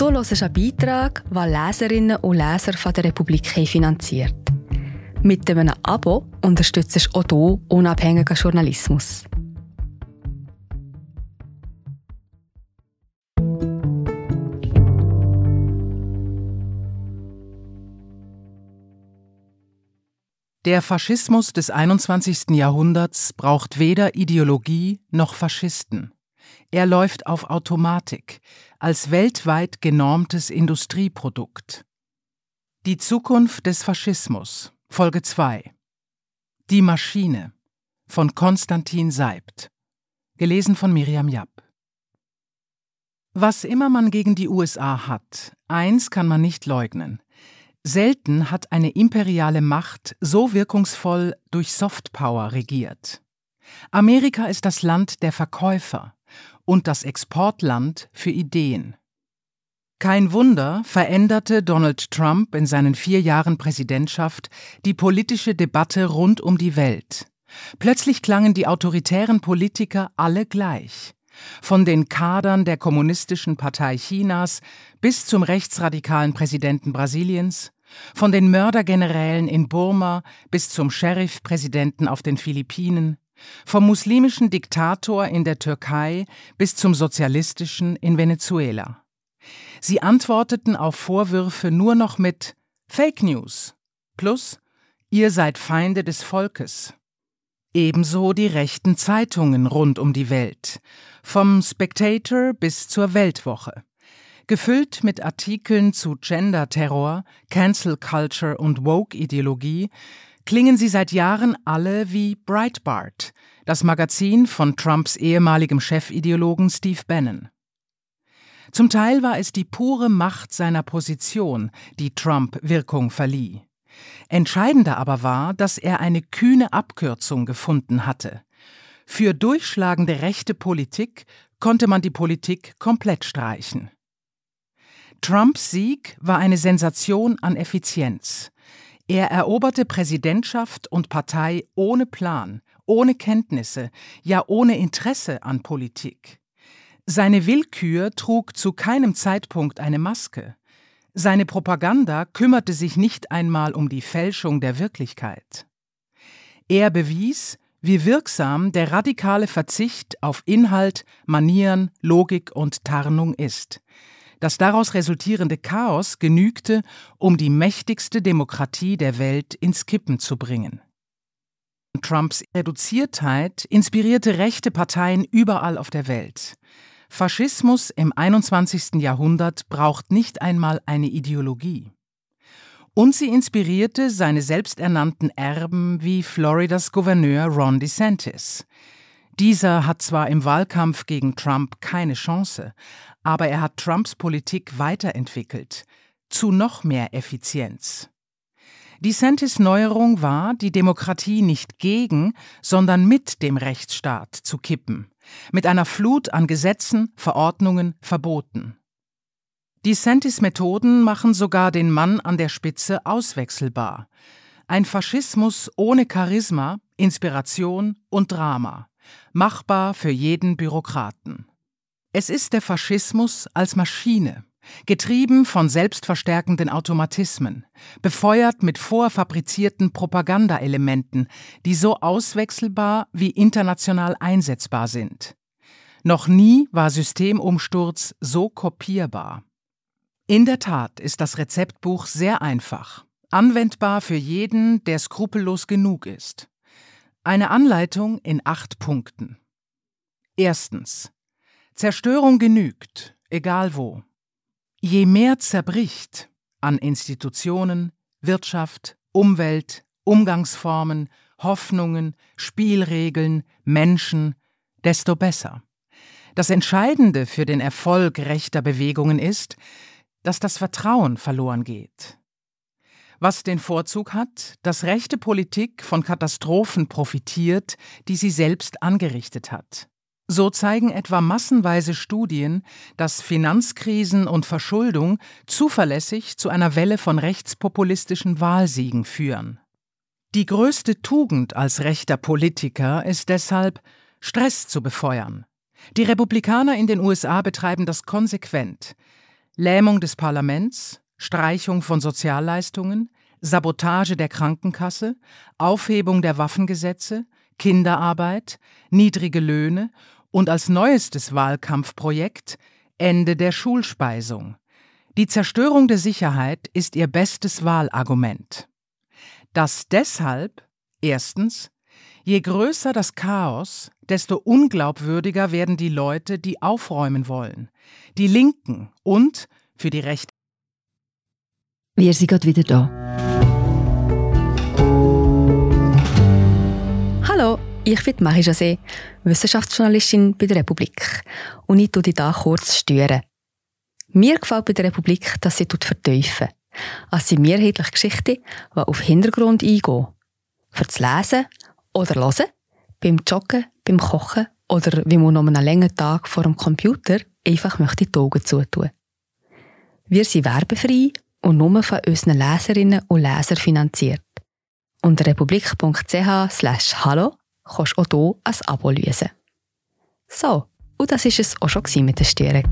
Du hörst einen Beitrag, den Leserinnen und Leser von der Republik finanziert. Mit einem Abo unterstützt du auch du unabhängigen Journalismus. Der Faschismus des 21. Jahrhunderts braucht weder Ideologie noch Faschisten. Er läuft auf Automatik, als weltweit genormtes Industrieprodukt. Die Zukunft des Faschismus, Folge 2. Die Maschine von Konstantin Seibt. Gelesen von Miriam Japp. Was immer man gegen die USA hat, eins kann man nicht leugnen. Selten hat eine imperiale Macht so wirkungsvoll durch Softpower regiert. Amerika ist das Land der Verkäufer und das Exportland für Ideen. Kein Wunder veränderte Donald Trump in seinen vier Jahren Präsidentschaft die politische Debatte rund um die Welt. Plötzlich klangen die autoritären Politiker alle gleich. Von den Kadern der Kommunistischen Partei Chinas bis zum rechtsradikalen Präsidenten Brasiliens, von den Mördergenerälen in Burma bis zum Sheriff-Präsidenten auf den Philippinen, vom muslimischen Diktator in der Türkei bis zum sozialistischen in Venezuela. Sie antworteten auf Vorwürfe nur noch mit Fake News plus Ihr seid Feinde des Volkes. Ebenso die rechten Zeitungen rund um die Welt, vom Spectator bis zur Weltwoche gefüllt mit Artikeln zu Gender-Terror, Cancel Culture und Woke-Ideologie, klingen sie seit Jahren alle wie Breitbart, das Magazin von Trumps ehemaligem Chefideologen Steve Bannon. Zum Teil war es die pure Macht seiner Position, die Trump Wirkung verlieh. Entscheidender aber war, dass er eine kühne Abkürzung gefunden hatte. Für durchschlagende rechte Politik konnte man die Politik komplett streichen. Trumps Sieg war eine Sensation an Effizienz. Er eroberte Präsidentschaft und Partei ohne Plan, ohne Kenntnisse, ja ohne Interesse an Politik. Seine Willkür trug zu keinem Zeitpunkt eine Maske. Seine Propaganda kümmerte sich nicht einmal um die Fälschung der Wirklichkeit. Er bewies, wie wirksam der radikale Verzicht auf Inhalt, Manieren, Logik und Tarnung ist. Das daraus resultierende Chaos genügte, um die mächtigste Demokratie der Welt ins Kippen zu bringen. Trumps Reduziertheit inspirierte rechte Parteien überall auf der Welt. Faschismus im 21. Jahrhundert braucht nicht einmal eine Ideologie. Und sie inspirierte seine selbsternannten Erben wie Floridas Gouverneur Ron DeSantis. Dieser hat zwar im Wahlkampf gegen Trump keine Chance, aber er hat Trumps Politik weiterentwickelt, zu noch mehr Effizienz. DeSantis Neuerung war, die Demokratie nicht gegen, sondern mit dem Rechtsstaat zu kippen, mit einer Flut an Gesetzen, Verordnungen, Verboten. DeSantis Methoden machen sogar den Mann an der Spitze auswechselbar. Ein Faschismus ohne Charisma, Inspiration und Drama, machbar für jeden Bürokraten. Es ist der Faschismus als Maschine, getrieben von selbstverstärkenden Automatismen, befeuert mit vorfabrizierten Propagandaelementen, die so auswechselbar wie international einsetzbar sind. Noch nie war Systemumsturz so kopierbar. In der Tat ist das Rezeptbuch sehr einfach, anwendbar für jeden, der skrupellos genug ist. Eine Anleitung in acht Punkten. Erstens. Zerstörung genügt, egal wo. Je mehr zerbricht an Institutionen, Wirtschaft, Umwelt, Umgangsformen, Hoffnungen, Spielregeln, Menschen, desto besser. Das Entscheidende für den Erfolg rechter Bewegungen ist, dass das Vertrauen verloren geht. Was den Vorzug hat, dass rechte Politik von Katastrophen profitiert, die sie selbst angerichtet hat. So zeigen etwa massenweise Studien, dass Finanzkrisen und Verschuldung zuverlässig zu einer Welle von rechtspopulistischen Wahlsiegen führen. Die größte Tugend als rechter Politiker ist deshalb, Stress zu befeuern. Die Republikaner in den USA betreiben das konsequent. Lähmung des Parlaments, Streichung von Sozialleistungen, Sabotage der Krankenkasse, Aufhebung der Waffengesetze, Kinderarbeit, niedrige Löhne und als neuestes Wahlkampfprojekt Ende der Schulspeisung. Die Zerstörung der Sicherheit ist ihr bestes Wahlargument. Das deshalb, erstens, je größer das Chaos, desto unglaubwürdiger werden die Leute, die aufräumen wollen, die Linken und, für die Rechte. Wir sind gerade wieder da. Hallo, ich bin Marie José, Wissenschaftsjournalistin bei der Republik. Und ich tue dich hier kurz stören. Mir gefällt bei der Republik, dass sie vertiefen. Es sind mehrheitlich Geschichten, die auf Hintergrund eingehen. Für das Lesen oder Hören, beim Joggen, beim Kochen oder wie man noch einen langen Tag vor dem Computer einfach möchte die Augen zutun. Wir sind werbefrei und nur von unseren Leserinnen und Lesern finanziert. Unter republik.ch slash hallo kannst du auch hier ein Abo lösen. So, und das war es auch schon mit der Störung.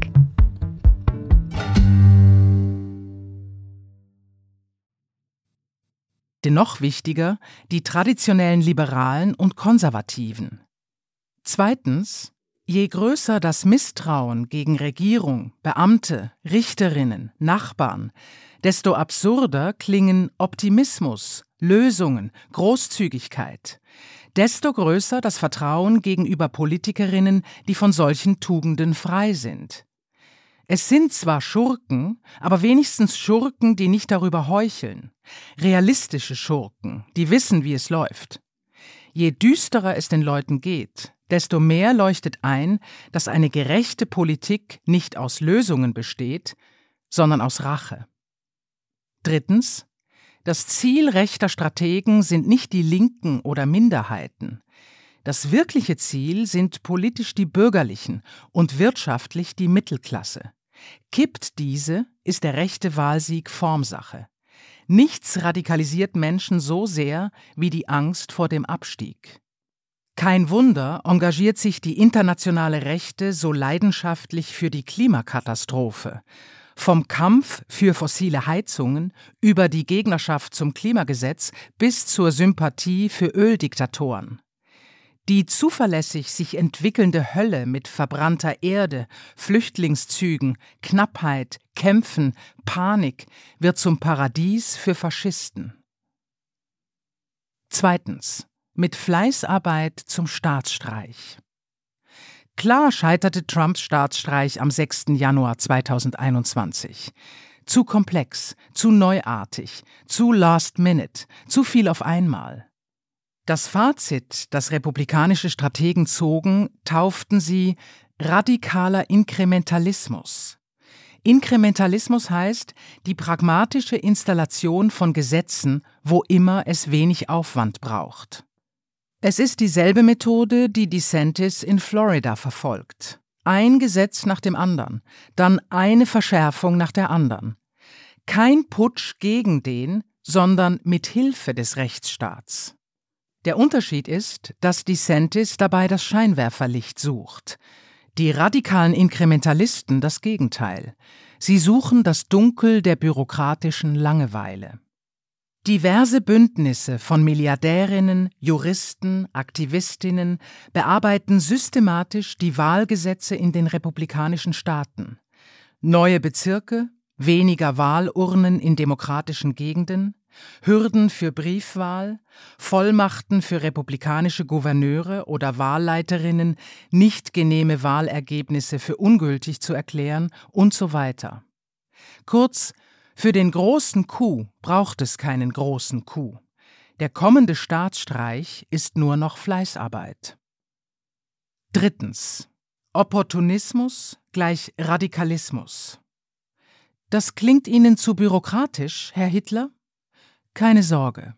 Dennoch wichtiger die traditionellen Liberalen und Konservativen. Zweitens, je größer das Misstrauen gegen Regierung, Beamte, Richterinnen, Nachbarn, desto absurder klingen Optimismus, Lösungen, Großzügigkeit, desto größer das Vertrauen gegenüber Politikerinnen, die von solchen Tugenden frei sind. Es sind zwar Schurken, aber wenigstens Schurken, die nicht darüber heucheln. Realistische Schurken, die wissen, wie es läuft. Je düsterer es den Leuten geht, desto mehr leuchtet ein, dass eine gerechte Politik nicht aus Lösungen besteht, sondern aus Rache. Drittens, das Ziel rechter Strategen sind nicht die Linken oder Minderheiten. Das wirkliche Ziel sind politisch die Bürgerlichen und wirtschaftlich die Mittelklasse. Kippt diese, ist der rechte Wahlsieg Formsache. Nichts radikalisiert Menschen so sehr wie die Angst vor dem Abstieg. Kein Wunder engagiert sich die internationale Rechte so leidenschaftlich für die Klimakatastrophe. Vom Kampf für fossile Heizungen über die Gegnerschaft zum Klimagesetz bis zur Sympathie für Öldiktatoren. Die zuverlässig sich entwickelnde Hölle mit verbrannter Erde, Flüchtlingszügen, Knappheit, Kämpfen, Panik wird zum Paradies für Faschisten. Zweitens. Mit Fleißarbeit zum Staatsstreich. Klar scheiterte Trumps Staatsstreich am 6. Januar 2021. Zu komplex, zu neuartig, zu last minute, zu viel auf einmal. Das Fazit, das republikanische Strategen zogen, tauften sie radikaler Inkrementalismus. Inkrementalismus heißt die pragmatische Installation von Gesetzen, wo immer es wenig Aufwand braucht. Es ist dieselbe Methode, die DeSantis in Florida verfolgt. Ein Gesetz nach dem anderen, dann eine Verschärfung nach der anderen. Kein Putsch gegen den, sondern mit Hilfe des Rechtsstaats. Der Unterschied ist, dass DeSantis dabei das Scheinwerferlicht sucht. Die radikalen Inkrementalisten das Gegenteil. Sie suchen das Dunkel der bürokratischen Langeweile. Diverse Bündnisse von Milliardärinnen, Juristen, Aktivistinnen bearbeiten systematisch die Wahlgesetze in den republikanischen Staaten. Neue Bezirke, weniger Wahlurnen in demokratischen Gegenden, Hürden für Briefwahl, Vollmachten für republikanische Gouverneure oder Wahlleiterinnen, nicht genehme Wahlergebnisse für ungültig zu erklären und so weiter. Kurz, für den großen Coup braucht es keinen großen Coup. Der kommende Staatsstreich ist nur noch Fleißarbeit. Drittens. Opportunismus gleich Radikalismus. Das klingt Ihnen zu bürokratisch, Herr Hitler? Keine Sorge.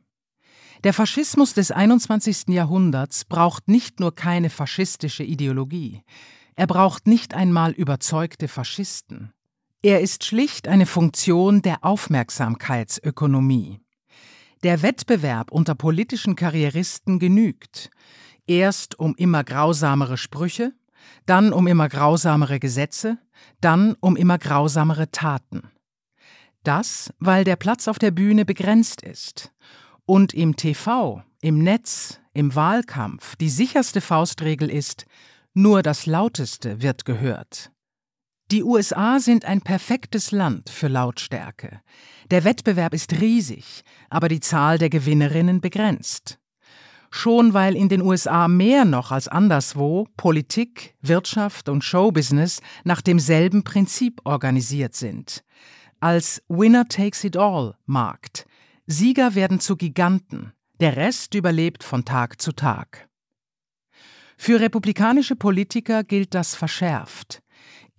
Der Faschismus des 21. Jahrhunderts braucht nicht nur keine faschistische Ideologie, er braucht nicht einmal überzeugte Faschisten. Er ist schlicht eine Funktion der Aufmerksamkeitsökonomie. Der Wettbewerb unter politischen Karrieristen genügt, erst um immer grausamere Sprüche, dann um immer grausamere Gesetze, dann um immer grausamere Taten. Das, weil der Platz auf der Bühne begrenzt ist und im TV, im Netz, im Wahlkampf die sicherste Faustregel ist, nur das Lauteste wird gehört. Die USA sind ein perfektes Land für Lautstärke. Der Wettbewerb ist riesig, aber die Zahl der Gewinnerinnen begrenzt. Schon weil in den USA mehr noch als anderswo Politik, Wirtschaft und Showbusiness nach demselben Prinzip organisiert sind. Als Winner takes it all Markt. Sieger werden zu Giganten, der Rest überlebt von Tag zu Tag. Für republikanische Politiker gilt das verschärft.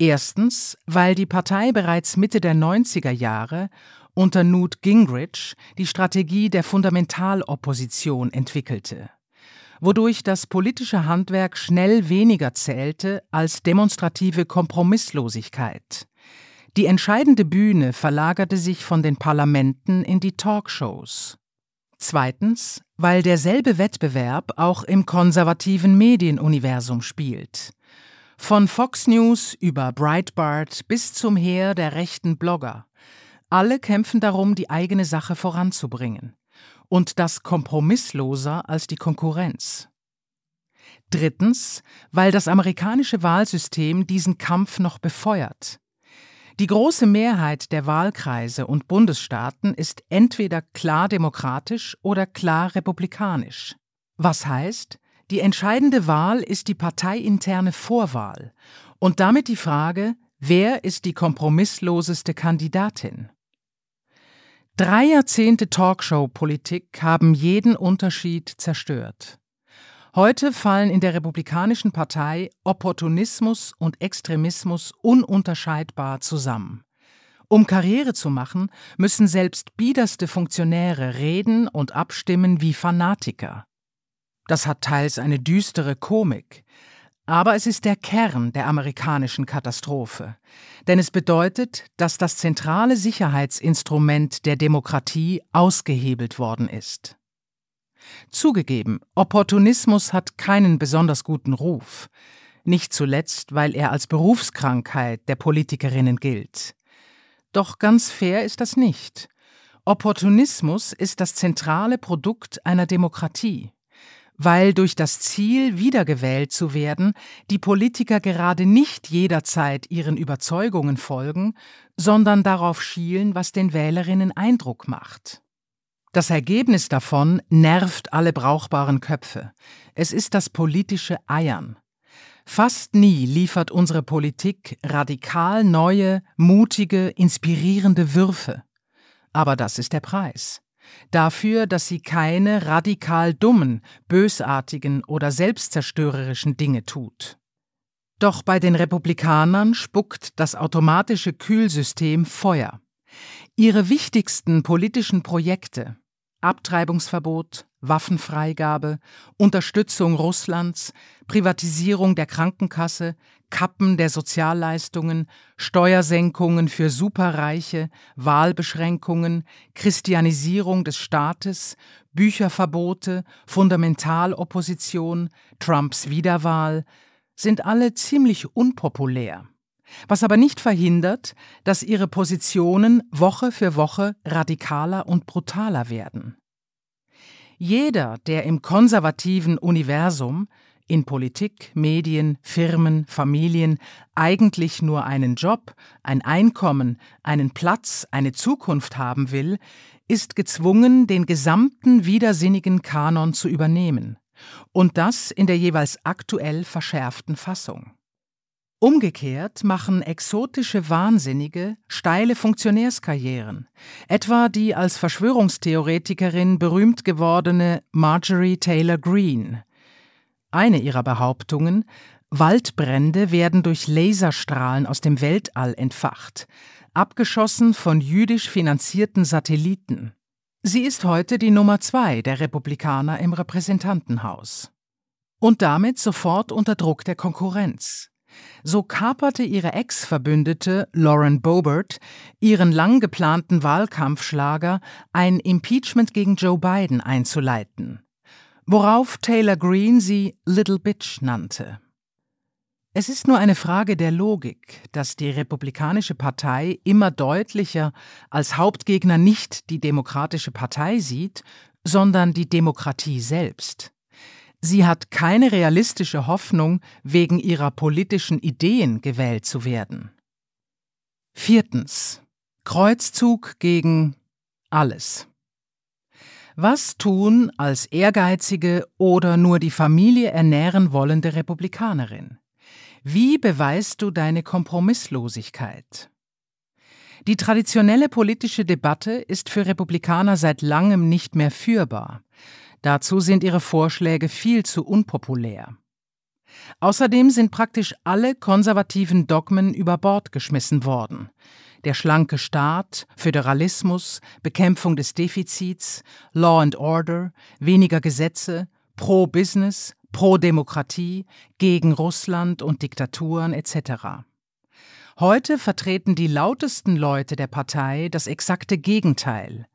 Erstens, weil die Partei bereits Mitte der 90er Jahre unter Newt Gingrich die Strategie der Fundamentalopposition entwickelte, wodurch das politische Handwerk schnell weniger zählte als demonstrative Kompromisslosigkeit. Die entscheidende Bühne verlagerte sich von den Parlamenten in die Talkshows. Zweitens, weil derselbe Wettbewerb auch im konservativen Medienuniversum spielt. Von Fox News über Breitbart bis zum Heer der rechten Blogger. Alle kämpfen darum, die eigene Sache voranzubringen. Und das kompromissloser als die Konkurrenz. Drittens, weil das amerikanische Wahlsystem diesen Kampf noch befeuert. Die große Mehrheit der Wahlkreise und Bundesstaaten ist entweder klar demokratisch oder klar republikanisch. Was heißt, die entscheidende Wahl ist die parteiinterne Vorwahl und damit die Frage, wer ist die kompromissloseste Kandidatin? Drei Jahrzehnte Talkshow-Politik haben jeden Unterschied zerstört. Heute fallen in der Republikanischen Partei Opportunismus und Extremismus ununterscheidbar zusammen. Um Karriere zu machen, müssen selbst biederste Funktionäre reden und abstimmen wie Fanatiker. Das hat teils eine düstere Komik, aber es ist der Kern der amerikanischen Katastrophe, denn es bedeutet, dass das zentrale Sicherheitsinstrument der Demokratie ausgehebelt worden ist. Zugegeben, Opportunismus hat keinen besonders guten Ruf, nicht zuletzt, weil er als Berufskrankheit der Politikerinnen gilt. Doch ganz fair ist das nicht. Opportunismus ist das zentrale Produkt einer Demokratie, weil durch das Ziel, wiedergewählt zu werden, die Politiker gerade nicht jederzeit ihren Überzeugungen folgen, sondern darauf schielen, was den Wählerinnen Eindruck macht. Das Ergebnis davon nervt alle brauchbaren Köpfe. Es ist das politische Eiern. Fast nie liefert unsere Politik radikal neue, mutige, inspirierende Würfe. Aber das ist der Preis. Dafür, dass sie keine radikal dummen, bösartigen oder selbstzerstörerischen Dinge tut. Doch bei den Republikanern spuckt das automatische Kühlsystem Feuer. Ihre wichtigsten politischen Projekte Abtreibungsverbot, Waffenfreigabe, Unterstützung Russlands, Privatisierung der Krankenkasse, Kappen der Sozialleistungen, Steuersenkungen für Superreiche, Wahlbeschränkungen, Christianisierung des Staates, Bücherverbote, Fundamentalopposition, Trumps Wiederwahl, sind alle ziemlich unpopulär was aber nicht verhindert, dass ihre Positionen Woche für Woche radikaler und brutaler werden. Jeder, der im konservativen Universum in Politik, Medien, Firmen, Familien eigentlich nur einen Job, ein Einkommen, einen Platz, eine Zukunft haben will, ist gezwungen, den gesamten widersinnigen Kanon zu übernehmen, und das in der jeweils aktuell verschärften Fassung. Umgekehrt machen exotische Wahnsinnige steile Funktionärskarrieren, etwa die als Verschwörungstheoretikerin berühmt gewordene Marjorie Taylor Greene. Eine ihrer Behauptungen, Waldbrände werden durch Laserstrahlen aus dem Weltall entfacht, abgeschossen von jüdisch finanzierten Satelliten. Sie ist heute die Nummer zwei der Republikaner im Repräsentantenhaus. Und damit sofort unter Druck der Konkurrenz. So kaperte ihre Ex-Verbündete Lauren Boebert ihren lang geplanten Wahlkampfschlager, ein Impeachment gegen Joe Biden einzuleiten, worauf Taylor Greene sie Little Bitch nannte. Es ist nur eine Frage der Logik, dass die Republikanische Partei immer deutlicher als Hauptgegner nicht die Demokratische Partei sieht, sondern die Demokratie selbst. Sie hat keine realistische Hoffnung, wegen ihrer politischen Ideen gewählt zu werden. Viertens. Kreuzzug gegen alles. Was tun als ehrgeizige oder nur die Familie ernähren wollende Republikanerin? Wie beweist du deine Kompromisslosigkeit? Die traditionelle politische Debatte ist für Republikaner seit langem nicht mehr führbar. Dazu sind ihre Vorschläge viel zu unpopulär. Außerdem sind praktisch alle konservativen Dogmen über Bord geschmissen worden. Der schlanke Staat, Föderalismus, Bekämpfung des Defizits, Law and Order, weniger Gesetze, Pro-Business, Pro-Demokratie, gegen Russland und Diktaturen etc. Heute vertreten die lautesten Leute der Partei das exakte Gegenteil.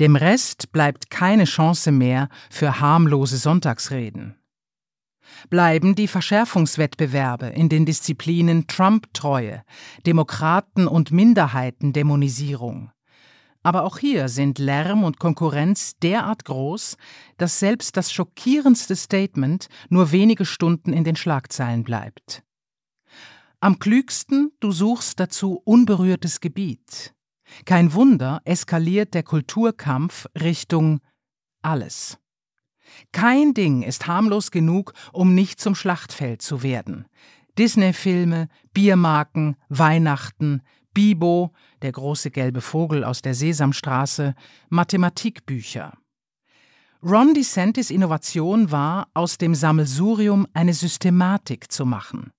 Dem Rest bleibt keine Chance mehr für harmlose Sonntagsreden. Bleiben die Verschärfungswettbewerbe in den Disziplinen Trump-Treue, Demokraten- und Minderheitendämonisierung, aber auch hier sind Lärm und Konkurrenz derart groß, dass selbst das schockierendste Statement nur wenige Stunden in den Schlagzeilen bleibt. Am klügsten, du suchst dazu unberührtes Gebiet. Kein Wunder, eskaliert der Kulturkampf Richtung alles. Kein Ding ist harmlos genug, um nicht zum Schlachtfeld zu werden. Disney-Filme, Biermarken, Weihnachten, Bibo, der große gelbe Vogel aus der Sesamstraße, Mathematikbücher. Ron DeSantis Innovation war, aus dem Sammelsurium eine Systematik zu machen.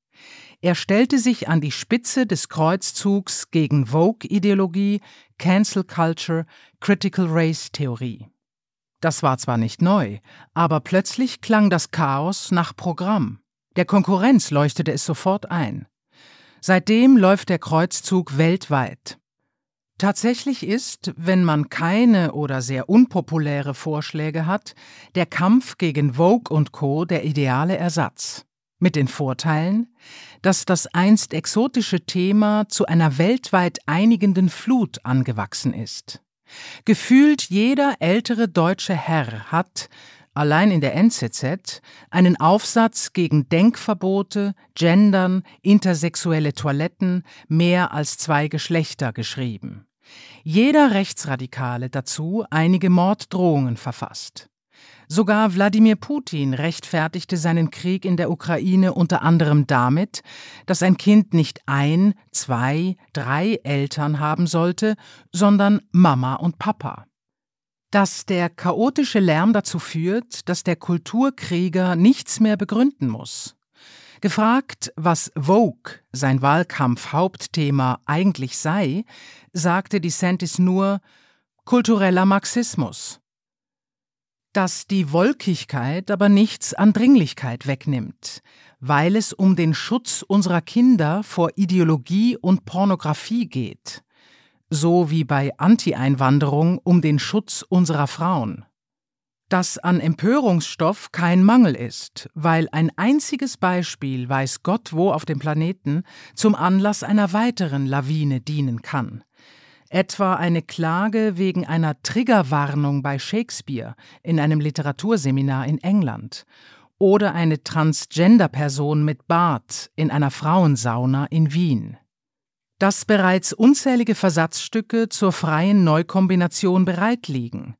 Er stellte sich an die Spitze des Kreuzzugs gegen Vogue-Ideologie, Cancel Culture, Critical Race Theorie. Das war zwar nicht neu, aber plötzlich klang das Chaos nach Programm. Der Konkurrenz leuchtete es sofort ein. Seitdem läuft der Kreuzzug weltweit. Tatsächlich ist, wenn man keine oder sehr unpopuläre Vorschläge hat, der Kampf gegen Vogue und Co. der ideale Ersatz. Mit den Vorteilen, dass das einst exotische Thema zu einer weltweit einigenden Flut angewachsen ist. Gefühlt jeder ältere deutsche Herr hat, allein in der NZZ, einen Aufsatz gegen Denkverbote, Gendern, intersexuelle Toiletten, mehr als zwei Geschlechter geschrieben. Jeder Rechtsradikale dazu einige Morddrohungen verfasst. Sogar Wladimir Putin rechtfertigte seinen Krieg in der Ukraine unter anderem damit, dass ein Kind nicht ein, zwei, drei Eltern haben sollte, sondern Mama und Papa dass der chaotische Lärm dazu führt, dass der Kulturkrieger nichts mehr begründen muss. Gefragt, was Vogue, sein Wahlkampf-Hauptthema, eigentlich sei, sagte DeSantis nur kultureller Marxismus. Dass die Wolkigkeit aber nichts an Dringlichkeit wegnimmt, weil es um den Schutz unserer Kinder vor Ideologie und Pornografie geht so wie bei Anti-Einwanderung um den Schutz unserer Frauen. Dass an Empörungsstoff kein Mangel ist, weil ein einziges Beispiel weiß Gott wo auf dem Planeten zum Anlass einer weiteren Lawine dienen kann. Etwa eine Klage wegen einer Triggerwarnung bei Shakespeare in einem Literaturseminar in England oder eine Transgender-Person mit Bart in einer Frauensauna in Wien dass bereits unzählige Versatzstücke zur freien Neukombination bereitliegen.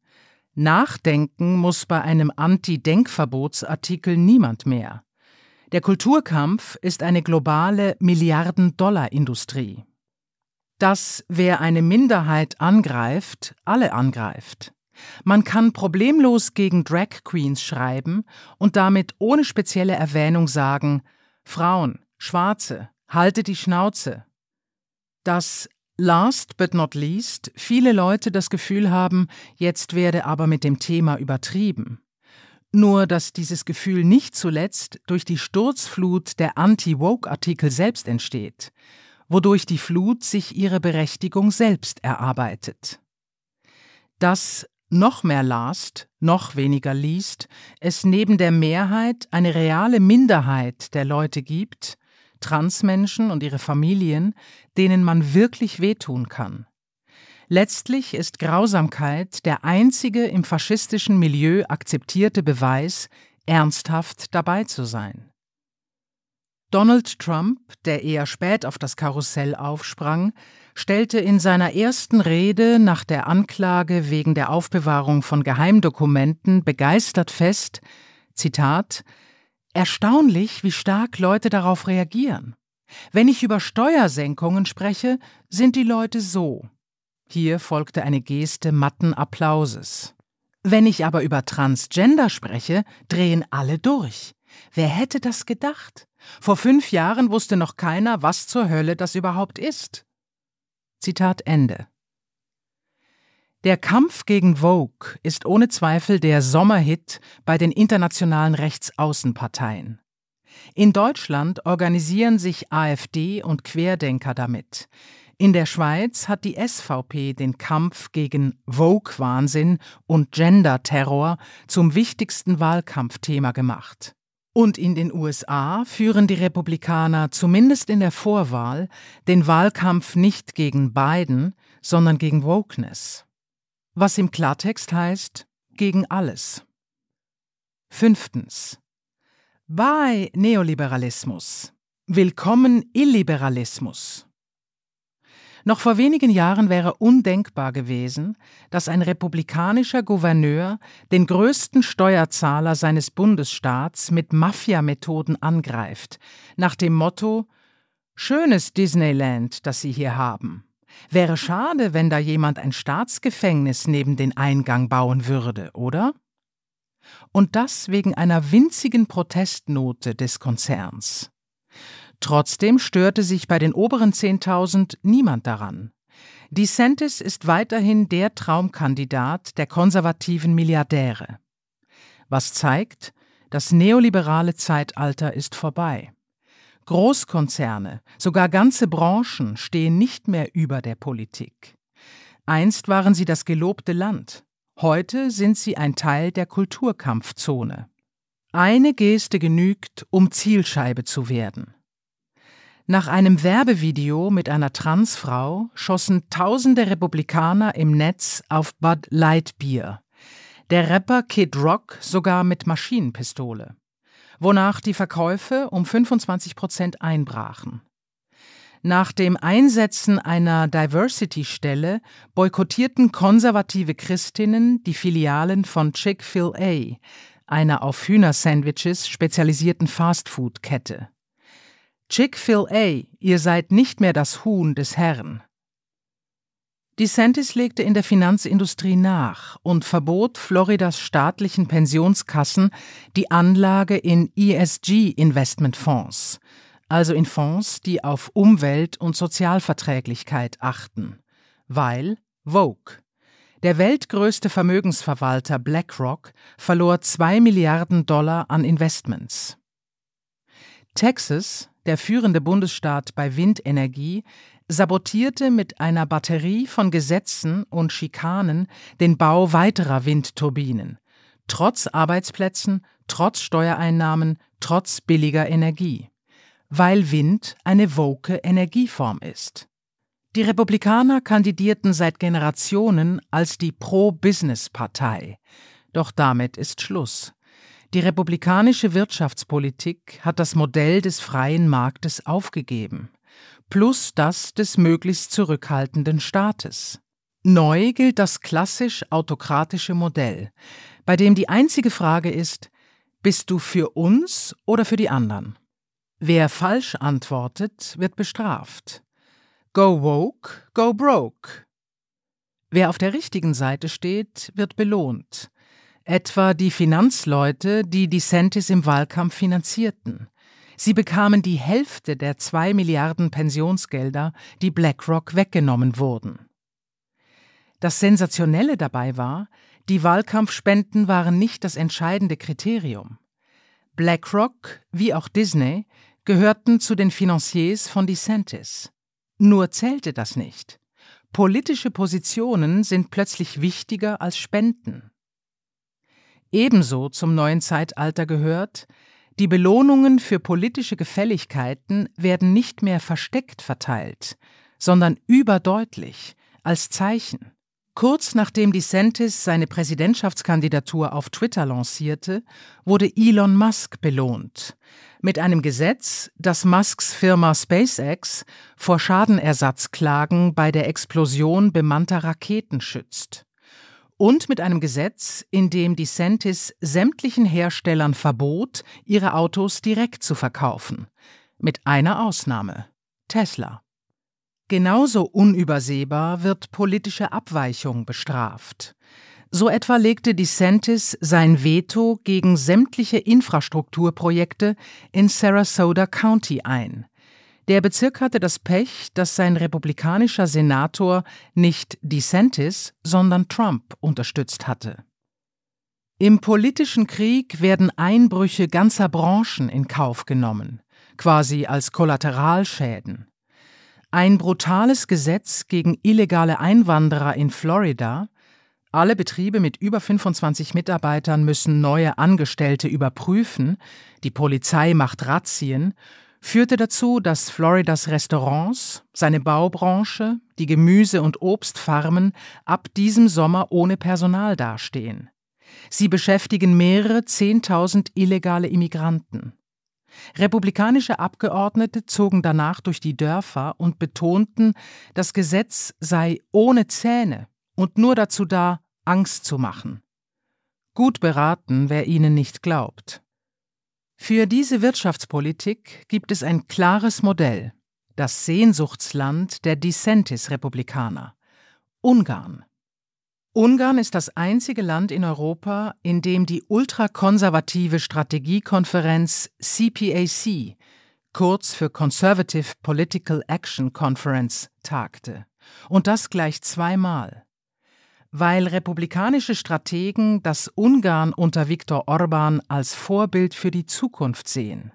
Nachdenken muss bei einem Anti-Denkverbotsartikel niemand mehr. Der Kulturkampf ist eine globale Milliarden-Dollar-Industrie. Dass wer eine Minderheit angreift, alle angreift. Man kann problemlos gegen Drag Queens schreiben und damit ohne spezielle Erwähnung sagen Frauen, Schwarze, halte die Schnauze, dass last but not least viele Leute das Gefühl haben, jetzt werde aber mit dem Thema übertrieben. Nur dass dieses Gefühl nicht zuletzt durch die Sturzflut der Anti-Woke-Artikel selbst entsteht, wodurch die Flut sich ihre Berechtigung selbst erarbeitet. Dass noch mehr last, noch weniger liest, es neben der Mehrheit eine reale Minderheit der Leute gibt, Transmenschen und ihre Familien, denen man wirklich wehtun kann. Letztlich ist Grausamkeit der einzige im faschistischen Milieu akzeptierte Beweis, ernsthaft dabei zu sein. Donald Trump, der eher spät auf das Karussell aufsprang, stellte in seiner ersten Rede nach der Anklage wegen der Aufbewahrung von Geheimdokumenten begeistert fest, Zitat, Erstaunlich, wie stark Leute darauf reagieren. Wenn ich über Steuersenkungen spreche, sind die Leute so. Hier folgte eine Geste matten Applauses. Wenn ich aber über Transgender spreche, drehen alle durch. Wer hätte das gedacht? Vor fünf Jahren wusste noch keiner, was zur Hölle das überhaupt ist. Zitat Ende. Der Kampf gegen Vogue ist ohne Zweifel der Sommerhit bei den internationalen Rechtsaußenparteien. In Deutschland organisieren sich AfD und Querdenker damit. In der Schweiz hat die SVP den Kampf gegen Vogue-Wahnsinn und Gender-Terror zum wichtigsten Wahlkampfthema gemacht. Und in den USA führen die Republikaner zumindest in der Vorwahl den Wahlkampf nicht gegen Biden, sondern gegen Wokeness. Was im Klartext heißt, gegen alles. Fünftens. Bei Neoliberalismus. Willkommen Illiberalismus. Noch vor wenigen Jahren wäre undenkbar gewesen, dass ein republikanischer Gouverneur den größten Steuerzahler seines Bundesstaats mit Mafia-Methoden angreift, nach dem Motto Schönes Disneyland, das Sie hier haben. Wäre schade, wenn da jemand ein Staatsgefängnis neben den Eingang bauen würde, oder? Und das wegen einer winzigen Protestnote des Konzerns. Trotzdem störte sich bei den oberen 10.000 niemand daran. DeSantis ist weiterhin der Traumkandidat der konservativen Milliardäre. Was zeigt, das neoliberale Zeitalter ist vorbei. Großkonzerne, sogar ganze Branchen stehen nicht mehr über der Politik. Einst waren sie das gelobte Land, heute sind sie ein Teil der Kulturkampfzone. Eine Geste genügt, um Zielscheibe zu werden. Nach einem Werbevideo mit einer Transfrau schossen tausende Republikaner im Netz auf Bud Light Bier. Der Rapper Kid Rock sogar mit Maschinenpistole. Wonach die Verkäufe um 25 Prozent einbrachen. Nach dem Einsetzen einer Diversity-Stelle boykottierten konservative Christinnen die Filialen von Chick-fil-A, einer auf Hühnersandwiches spezialisierten Fastfood-Kette. Chick-fil-A, ihr seid nicht mehr das Huhn des Herrn. DeSantis legte in der Finanzindustrie nach und verbot Floridas staatlichen Pensionskassen die Anlage in ESG-Investmentfonds, also in Fonds, die auf Umwelt- und Sozialverträglichkeit achten, weil Vogue. Der weltgrößte Vermögensverwalter BlackRock verlor zwei Milliarden Dollar an Investments. Texas, der führende Bundesstaat bei Windenergie, sabotierte mit einer Batterie von Gesetzen und Schikanen den Bau weiterer Windturbinen, trotz Arbeitsplätzen, trotz Steuereinnahmen, trotz billiger Energie, weil Wind eine woke Energieform ist. Die Republikaner kandidierten seit Generationen als die Pro-Business-Partei. Doch damit ist Schluss. Die republikanische Wirtschaftspolitik hat das Modell des freien Marktes aufgegeben, plus das des möglichst zurückhaltenden Staates. Neu gilt das klassisch autokratische Modell, bei dem die einzige Frage ist, bist du für uns oder für die anderen? Wer falsch antwortet, wird bestraft. Go woke, go broke. Wer auf der richtigen Seite steht, wird belohnt etwa die Finanzleute, die DeSantis im Wahlkampf finanzierten. Sie bekamen die Hälfte der zwei Milliarden Pensionsgelder, die BlackRock weggenommen wurden. Das Sensationelle dabei war, die Wahlkampfspenden waren nicht das entscheidende Kriterium. BlackRock wie auch Disney gehörten zu den Financiers von DeSantis. Nur zählte das nicht. Politische Positionen sind plötzlich wichtiger als Spenden. Ebenso zum neuen Zeitalter gehört, Die Belohnungen für politische Gefälligkeiten werden nicht mehr versteckt verteilt, sondern überdeutlich als Zeichen. Kurz nachdem DeSantis seine Präsidentschaftskandidatur auf Twitter lancierte, wurde Elon Musk belohnt mit einem Gesetz, das Musks Firma SpaceX vor Schadenersatzklagen bei der Explosion bemannter Raketen schützt. Und mit einem Gesetz, in dem DeSantis sämtlichen Herstellern verbot, ihre Autos direkt zu verkaufen. Mit einer Ausnahme Tesla. Genauso unübersehbar wird politische Abweichung bestraft. So etwa legte DeSantis sein Veto gegen sämtliche Infrastrukturprojekte in Sarasota County ein. Der Bezirk hatte das Pech, dass sein republikanischer Senator nicht DeSantis, sondern Trump unterstützt hatte. Im politischen Krieg werden Einbrüche ganzer Branchen in Kauf genommen, quasi als Kollateralschäden. Ein brutales Gesetz gegen illegale Einwanderer in Florida alle Betriebe mit über 25 Mitarbeitern müssen neue Angestellte überprüfen, die Polizei macht Razzien, führte dazu, dass Floridas Restaurants, seine Baubranche, die Gemüse- und Obstfarmen ab diesem Sommer ohne Personal dastehen. Sie beschäftigen mehrere Zehntausend illegale Immigranten. Republikanische Abgeordnete zogen danach durch die Dörfer und betonten, das Gesetz sei ohne Zähne und nur dazu da, Angst zu machen. Gut beraten, wer ihnen nicht glaubt. Für diese Wirtschaftspolitik gibt es ein klares Modell, das Sehnsuchtsland der Dissentis-Republikaner, Ungarn. Ungarn ist das einzige Land in Europa, in dem die ultrakonservative Strategiekonferenz CPAC, kurz für Conservative Political Action Conference, tagte. Und das gleich zweimal weil republikanische Strategen das Ungarn unter Viktor Orban als Vorbild für die Zukunft sehen.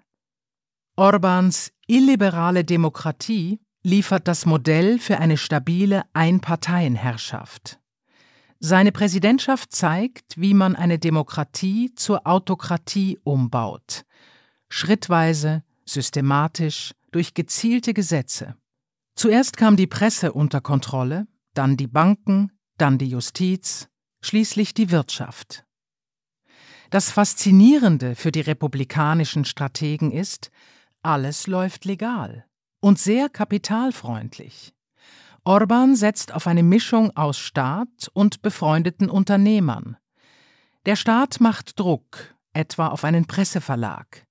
Orbans illiberale Demokratie liefert das Modell für eine stabile Einparteienherrschaft. Seine Präsidentschaft zeigt, wie man eine Demokratie zur Autokratie umbaut. Schrittweise, systematisch, durch gezielte Gesetze. Zuerst kam die Presse unter Kontrolle, dann die Banken, dann die Justiz, schließlich die Wirtschaft. Das Faszinierende für die republikanischen Strategen ist, alles läuft legal und sehr kapitalfreundlich. Orban setzt auf eine Mischung aus Staat und befreundeten Unternehmern. Der Staat macht Druck, etwa auf einen Presseverlag.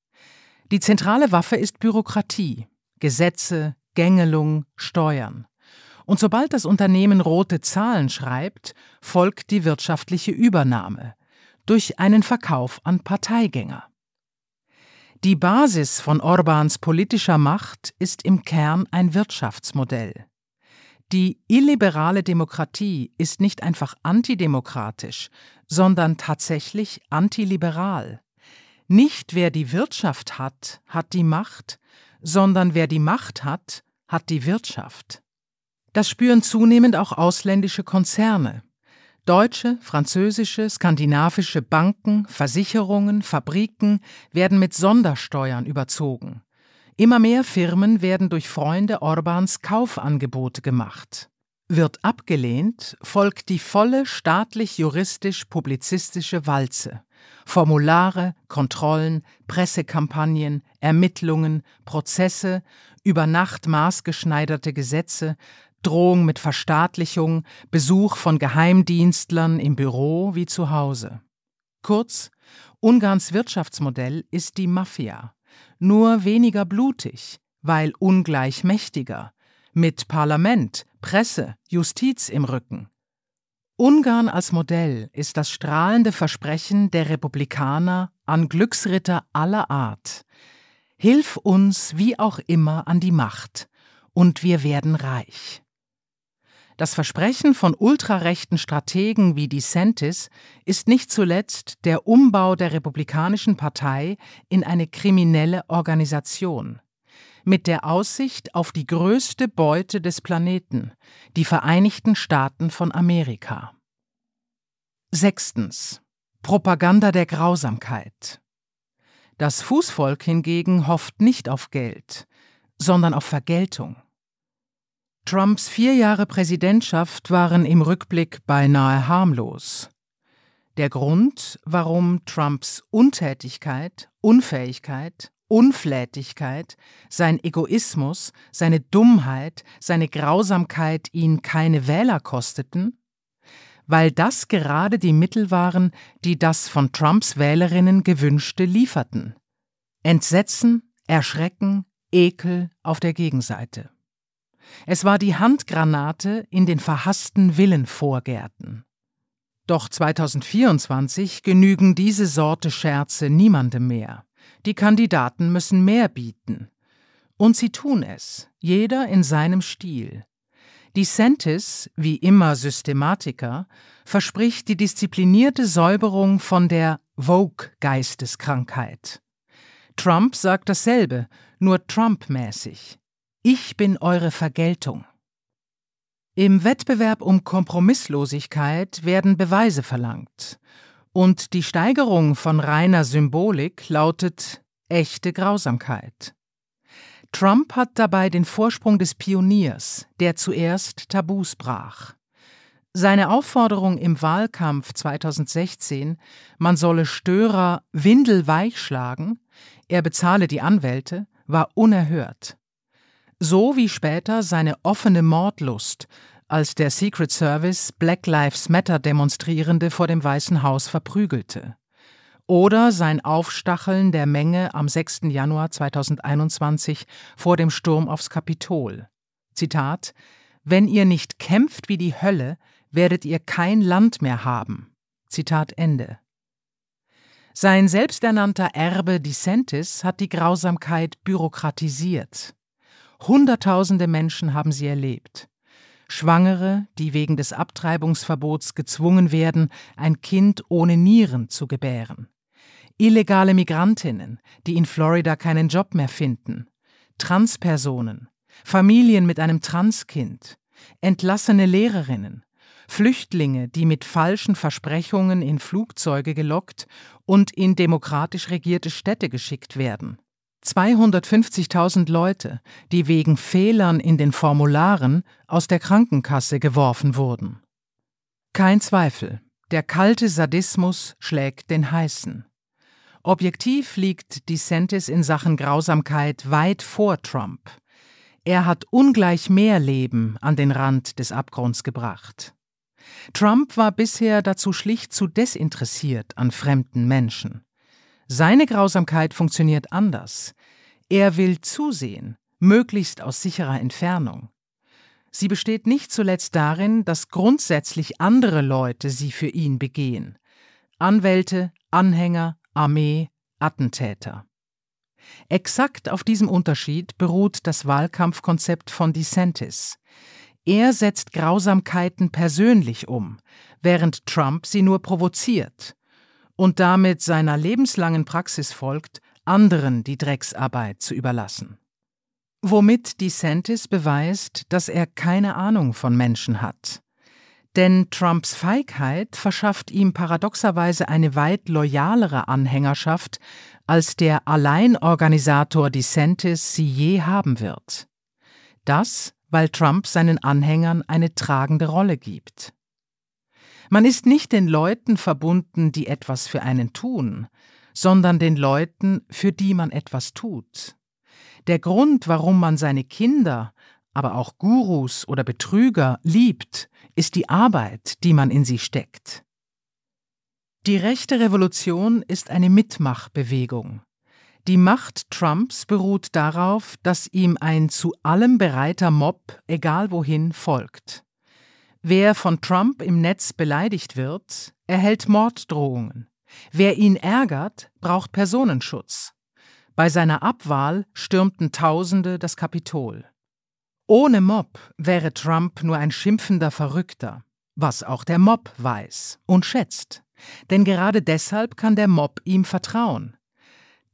Die zentrale Waffe ist Bürokratie, Gesetze, Gängelung, Steuern. Und sobald das Unternehmen rote Zahlen schreibt, folgt die wirtschaftliche Übernahme durch einen Verkauf an Parteigänger. Die Basis von Orbans politischer Macht ist im Kern ein Wirtschaftsmodell. Die illiberale Demokratie ist nicht einfach antidemokratisch, sondern tatsächlich antiliberal. Nicht wer die Wirtschaft hat, hat die Macht, sondern wer die Macht hat, hat die Wirtschaft. Das spüren zunehmend auch ausländische Konzerne. Deutsche, französische, skandinavische Banken, Versicherungen, Fabriken werden mit Sondersteuern überzogen. Immer mehr Firmen werden durch Freunde Orbans Kaufangebote gemacht. Wird abgelehnt, folgt die volle staatlich-juristisch-publizistische Walze. Formulare, Kontrollen, Pressekampagnen, Ermittlungen, Prozesse, über Nacht maßgeschneiderte Gesetze, Drohung mit Verstaatlichung, Besuch von Geheimdienstlern im Büro wie zu Hause. Kurz, Ungarns Wirtschaftsmodell ist die Mafia, nur weniger blutig, weil ungleich mächtiger, mit Parlament, Presse, Justiz im Rücken. Ungarn als Modell ist das strahlende Versprechen der Republikaner an Glücksritter aller Art. Hilf uns wie auch immer an die Macht, und wir werden reich. Das Versprechen von ultrarechten Strategen wie DeSantis ist nicht zuletzt der Umbau der Republikanischen Partei in eine kriminelle Organisation. Mit der Aussicht auf die größte Beute des Planeten, die Vereinigten Staaten von Amerika. Sechstens. Propaganda der Grausamkeit. Das Fußvolk hingegen hofft nicht auf Geld, sondern auf Vergeltung. Trumps vier Jahre Präsidentschaft waren im Rückblick beinahe harmlos. Der Grund, warum Trumps Untätigkeit, Unfähigkeit, Unflätigkeit, sein Egoismus, seine Dummheit, seine Grausamkeit ihn keine Wähler kosteten? Weil das gerade die Mittel waren, die das von Trumps Wählerinnen gewünschte lieferten. Entsetzen, Erschrecken, Ekel auf der Gegenseite. Es war die Handgranate in den verhassten Villenvorgärten. Doch 2024 genügen diese Sorte Scherze niemandem mehr. Die Kandidaten müssen mehr bieten. Und sie tun es, jeder in seinem Stil. DeSantis, wie immer Systematiker, verspricht die disziplinierte Säuberung von der Vogue-Geisteskrankheit. Trump sagt dasselbe, nur Trump-mäßig. Ich bin eure Vergeltung. Im Wettbewerb um Kompromisslosigkeit werden Beweise verlangt. Und die Steigerung von reiner Symbolik lautet echte Grausamkeit. Trump hat dabei den Vorsprung des Pioniers, der zuerst Tabus brach. Seine Aufforderung im Wahlkampf 2016, man solle Störer windelweich schlagen, er bezahle die Anwälte, war unerhört. So wie später seine offene Mordlust, als der Secret Service Black Lives Matter Demonstrierende vor dem Weißen Haus verprügelte. Oder sein Aufstacheln der Menge am 6. Januar 2021 vor dem Sturm aufs Kapitol. Zitat Wenn ihr nicht kämpft wie die Hölle, werdet ihr kein Land mehr haben. Zitat Ende. Sein selbsternannter Erbe DeSantis hat die Grausamkeit bürokratisiert. Hunderttausende Menschen haben sie erlebt. Schwangere, die wegen des Abtreibungsverbots gezwungen werden, ein Kind ohne Nieren zu gebären. Illegale Migrantinnen, die in Florida keinen Job mehr finden. Transpersonen, Familien mit einem Transkind, entlassene Lehrerinnen, Flüchtlinge, die mit falschen Versprechungen in Flugzeuge gelockt und in demokratisch regierte Städte geschickt werden. 250.000 Leute, die wegen Fehlern in den Formularen aus der Krankenkasse geworfen wurden. Kein Zweifel, der kalte Sadismus schlägt den heißen. Objektiv liegt DeSantis in Sachen Grausamkeit weit vor Trump. Er hat ungleich mehr Leben an den Rand des Abgrunds gebracht. Trump war bisher dazu schlicht zu desinteressiert an fremden Menschen. Seine Grausamkeit funktioniert anders. Er will zusehen, möglichst aus sicherer Entfernung. Sie besteht nicht zuletzt darin, dass grundsätzlich andere Leute sie für ihn begehen. Anwälte, Anhänger, Armee, Attentäter. Exakt auf diesem Unterschied beruht das Wahlkampfkonzept von DeSantis. Er setzt Grausamkeiten persönlich um, während Trump sie nur provoziert und damit seiner lebenslangen Praxis folgt, anderen die Drecksarbeit zu überlassen. Womit DeSantis beweist, dass er keine Ahnung von Menschen hat. Denn Trumps Feigheit verschafft ihm paradoxerweise eine weit loyalere Anhängerschaft, als der Alleinorganisator DeSantis sie je haben wird. Das, weil Trump seinen Anhängern eine tragende Rolle gibt. Man ist nicht den Leuten verbunden, die etwas für einen tun, sondern den Leuten, für die man etwas tut. Der Grund, warum man seine Kinder, aber auch Gurus oder Betrüger liebt, ist die Arbeit, die man in sie steckt. Die rechte Revolution ist eine Mitmachbewegung. Die Macht Trumps beruht darauf, dass ihm ein zu allem bereiter Mob, egal wohin, folgt. Wer von Trump im Netz beleidigt wird, erhält Morddrohungen. Wer ihn ärgert, braucht Personenschutz. Bei seiner Abwahl stürmten Tausende das Kapitol. Ohne Mob wäre Trump nur ein schimpfender Verrückter, was auch der Mob weiß und schätzt. Denn gerade deshalb kann der Mob ihm vertrauen.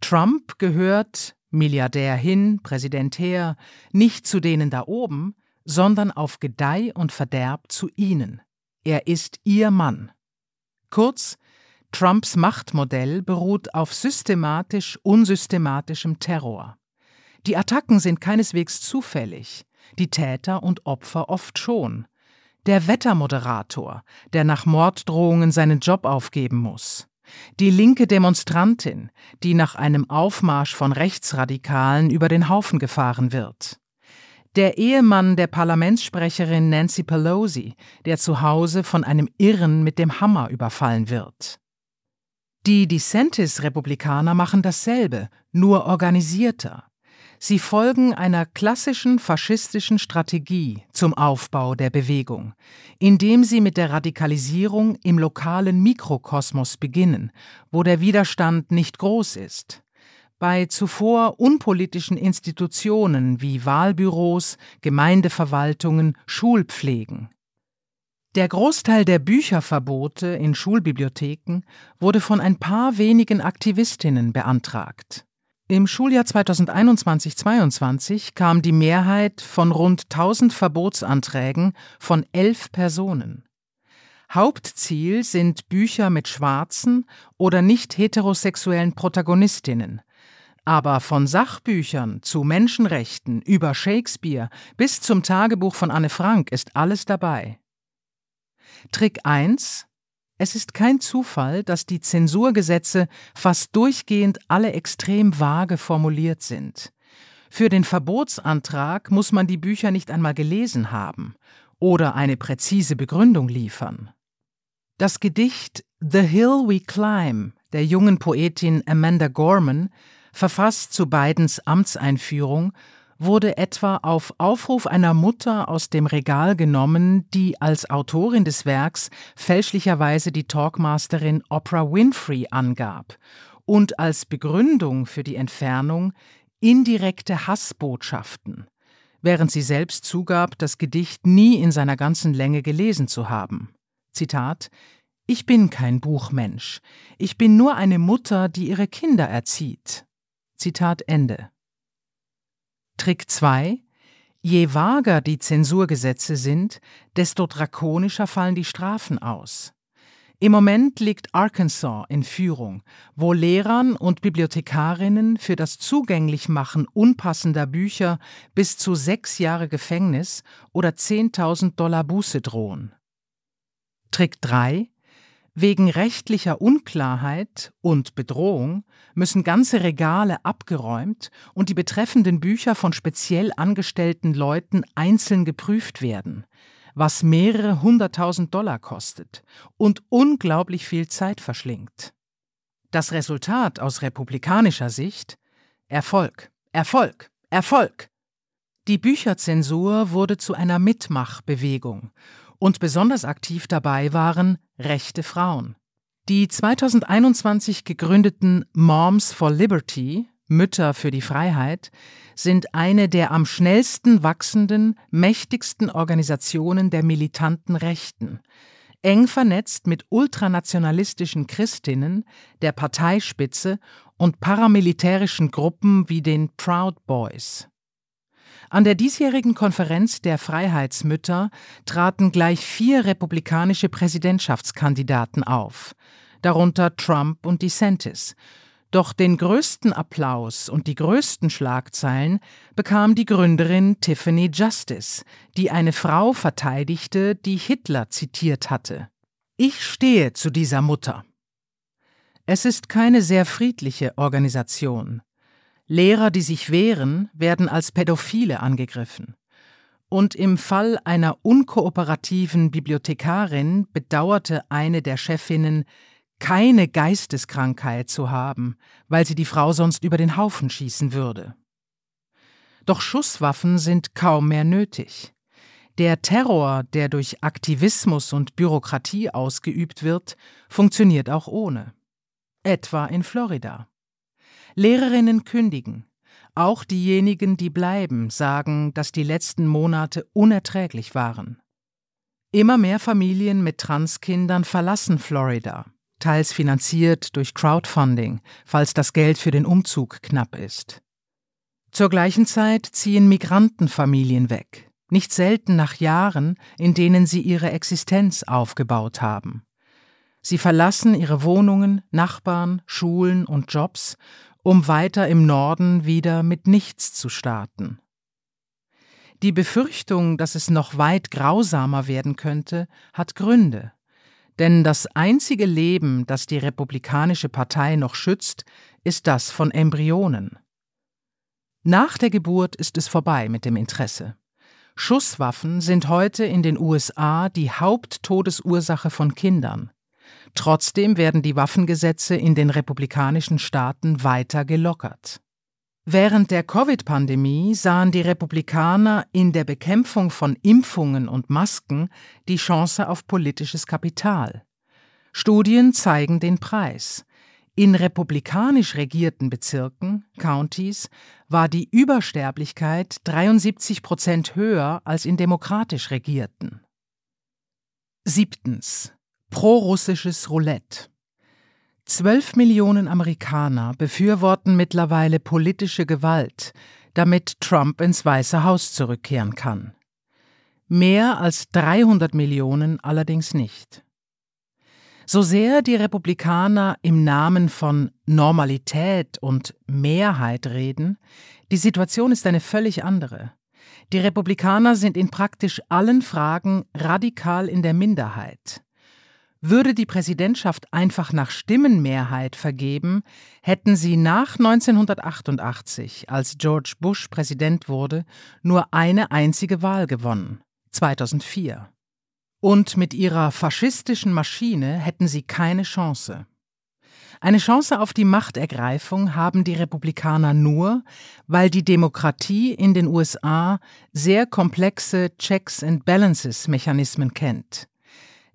Trump gehört, Milliardär hin, Präsident her, nicht zu denen da oben, sondern auf Gedeih und Verderb zu ihnen. Er ist ihr Mann. Kurz, Trumps Machtmodell beruht auf systematisch unsystematischem Terror. Die Attacken sind keineswegs zufällig, die Täter und Opfer oft schon. Der Wettermoderator, der nach Morddrohungen seinen Job aufgeben muss. Die linke Demonstrantin, die nach einem Aufmarsch von Rechtsradikalen über den Haufen gefahren wird. Der Ehemann der Parlamentssprecherin Nancy Pelosi, der zu Hause von einem Irren mit dem Hammer überfallen wird. Die DeSantis-Republikaner machen dasselbe, nur organisierter. Sie folgen einer klassischen faschistischen Strategie zum Aufbau der Bewegung, indem sie mit der Radikalisierung im lokalen Mikrokosmos beginnen, wo der Widerstand nicht groß ist. Bei zuvor unpolitischen Institutionen wie Wahlbüros, Gemeindeverwaltungen, Schulpflegen. Der Großteil der Bücherverbote in Schulbibliotheken wurde von ein paar wenigen Aktivistinnen beantragt. Im Schuljahr 2021-22 kam die Mehrheit von rund 1000 Verbotsanträgen von elf Personen. Hauptziel sind Bücher mit schwarzen oder nicht heterosexuellen Protagonistinnen. Aber von Sachbüchern zu Menschenrechten über Shakespeare bis zum Tagebuch von Anne Frank ist alles dabei. Trick 1 es ist kein Zufall, dass die Zensurgesetze fast durchgehend alle extrem vage formuliert sind. Für den Verbotsantrag muss man die Bücher nicht einmal gelesen haben oder eine präzise Begründung liefern. Das Gedicht The Hill We Climb der jungen Poetin Amanda Gorman, verfasst zu Bidens Amtseinführung, wurde etwa auf Aufruf einer Mutter aus dem Regal genommen, die als Autorin des Werks fälschlicherweise die Talkmasterin Oprah Winfrey angab und als Begründung für die Entfernung indirekte Hassbotschaften, während sie selbst zugab, das Gedicht nie in seiner ganzen Länge gelesen zu haben. Zitat Ich bin kein Buchmensch, ich bin nur eine Mutter, die ihre Kinder erzieht. Zitat Ende. Trick 2 Je vager die Zensurgesetze sind, desto drakonischer fallen die Strafen aus. Im Moment liegt Arkansas in Führung, wo Lehrern und Bibliothekarinnen für das Zugänglichmachen unpassender Bücher bis zu sechs Jahre Gefängnis oder 10.000 Dollar Buße drohen. Trick 3 Wegen rechtlicher Unklarheit und Bedrohung müssen ganze Regale abgeräumt und die betreffenden Bücher von speziell angestellten Leuten einzeln geprüft werden, was mehrere hunderttausend Dollar kostet und unglaublich viel Zeit verschlingt. Das Resultat aus republikanischer Sicht Erfolg, Erfolg, Erfolg. Die Bücherzensur wurde zu einer Mitmachbewegung und besonders aktiv dabei waren rechte Frauen. Die 2021 gegründeten Moms for Liberty, Mütter für die Freiheit, sind eine der am schnellsten wachsenden, mächtigsten Organisationen der militanten Rechten, eng vernetzt mit ultranationalistischen Christinnen, der Parteispitze und paramilitärischen Gruppen wie den Proud Boys. An der diesjährigen Konferenz der Freiheitsmütter traten gleich vier republikanische Präsidentschaftskandidaten auf, darunter Trump und DeSantis. Doch den größten Applaus und die größten Schlagzeilen bekam die Gründerin Tiffany Justice, die eine Frau verteidigte, die Hitler zitiert hatte. Ich stehe zu dieser Mutter. Es ist keine sehr friedliche Organisation. Lehrer, die sich wehren, werden als Pädophile angegriffen. Und im Fall einer unkooperativen Bibliothekarin bedauerte eine der Chefinnen, keine Geisteskrankheit zu haben, weil sie die Frau sonst über den Haufen schießen würde. Doch Schusswaffen sind kaum mehr nötig. Der Terror, der durch Aktivismus und Bürokratie ausgeübt wird, funktioniert auch ohne. Etwa in Florida. Lehrerinnen kündigen. Auch diejenigen, die bleiben, sagen, dass die letzten Monate unerträglich waren. Immer mehr Familien mit Transkindern verlassen Florida, teils finanziert durch Crowdfunding, falls das Geld für den Umzug knapp ist. Zur gleichen Zeit ziehen Migrantenfamilien weg, nicht selten nach Jahren, in denen sie ihre Existenz aufgebaut haben. Sie verlassen ihre Wohnungen, Nachbarn, Schulen und Jobs, um weiter im Norden wieder mit nichts zu starten. Die Befürchtung, dass es noch weit grausamer werden könnte, hat Gründe. Denn das einzige Leben, das die Republikanische Partei noch schützt, ist das von Embryonen. Nach der Geburt ist es vorbei mit dem Interesse. Schusswaffen sind heute in den USA die Haupttodesursache von Kindern. Trotzdem werden die Waffengesetze in den republikanischen Staaten weiter gelockert. Während der Covid-Pandemie sahen die Republikaner in der Bekämpfung von Impfungen und Masken die Chance auf politisches Kapital. Studien zeigen den Preis. In republikanisch regierten Bezirken, Countys, war die Übersterblichkeit 73 Prozent höher als in demokratisch regierten. Siebtens. Prorussisches Roulette. Zwölf Millionen Amerikaner befürworten mittlerweile politische Gewalt, damit Trump ins Weiße Haus zurückkehren kann. Mehr als 300 Millionen allerdings nicht. So sehr die Republikaner im Namen von Normalität und Mehrheit reden, die Situation ist eine völlig andere. Die Republikaner sind in praktisch allen Fragen radikal in der Minderheit. Würde die Präsidentschaft einfach nach Stimmenmehrheit vergeben, hätten sie nach 1988, als George Bush Präsident wurde, nur eine einzige Wahl gewonnen 2004. Und mit ihrer faschistischen Maschine hätten sie keine Chance. Eine Chance auf die Machtergreifung haben die Republikaner nur, weil die Demokratie in den USA sehr komplexe Checks and Balances Mechanismen kennt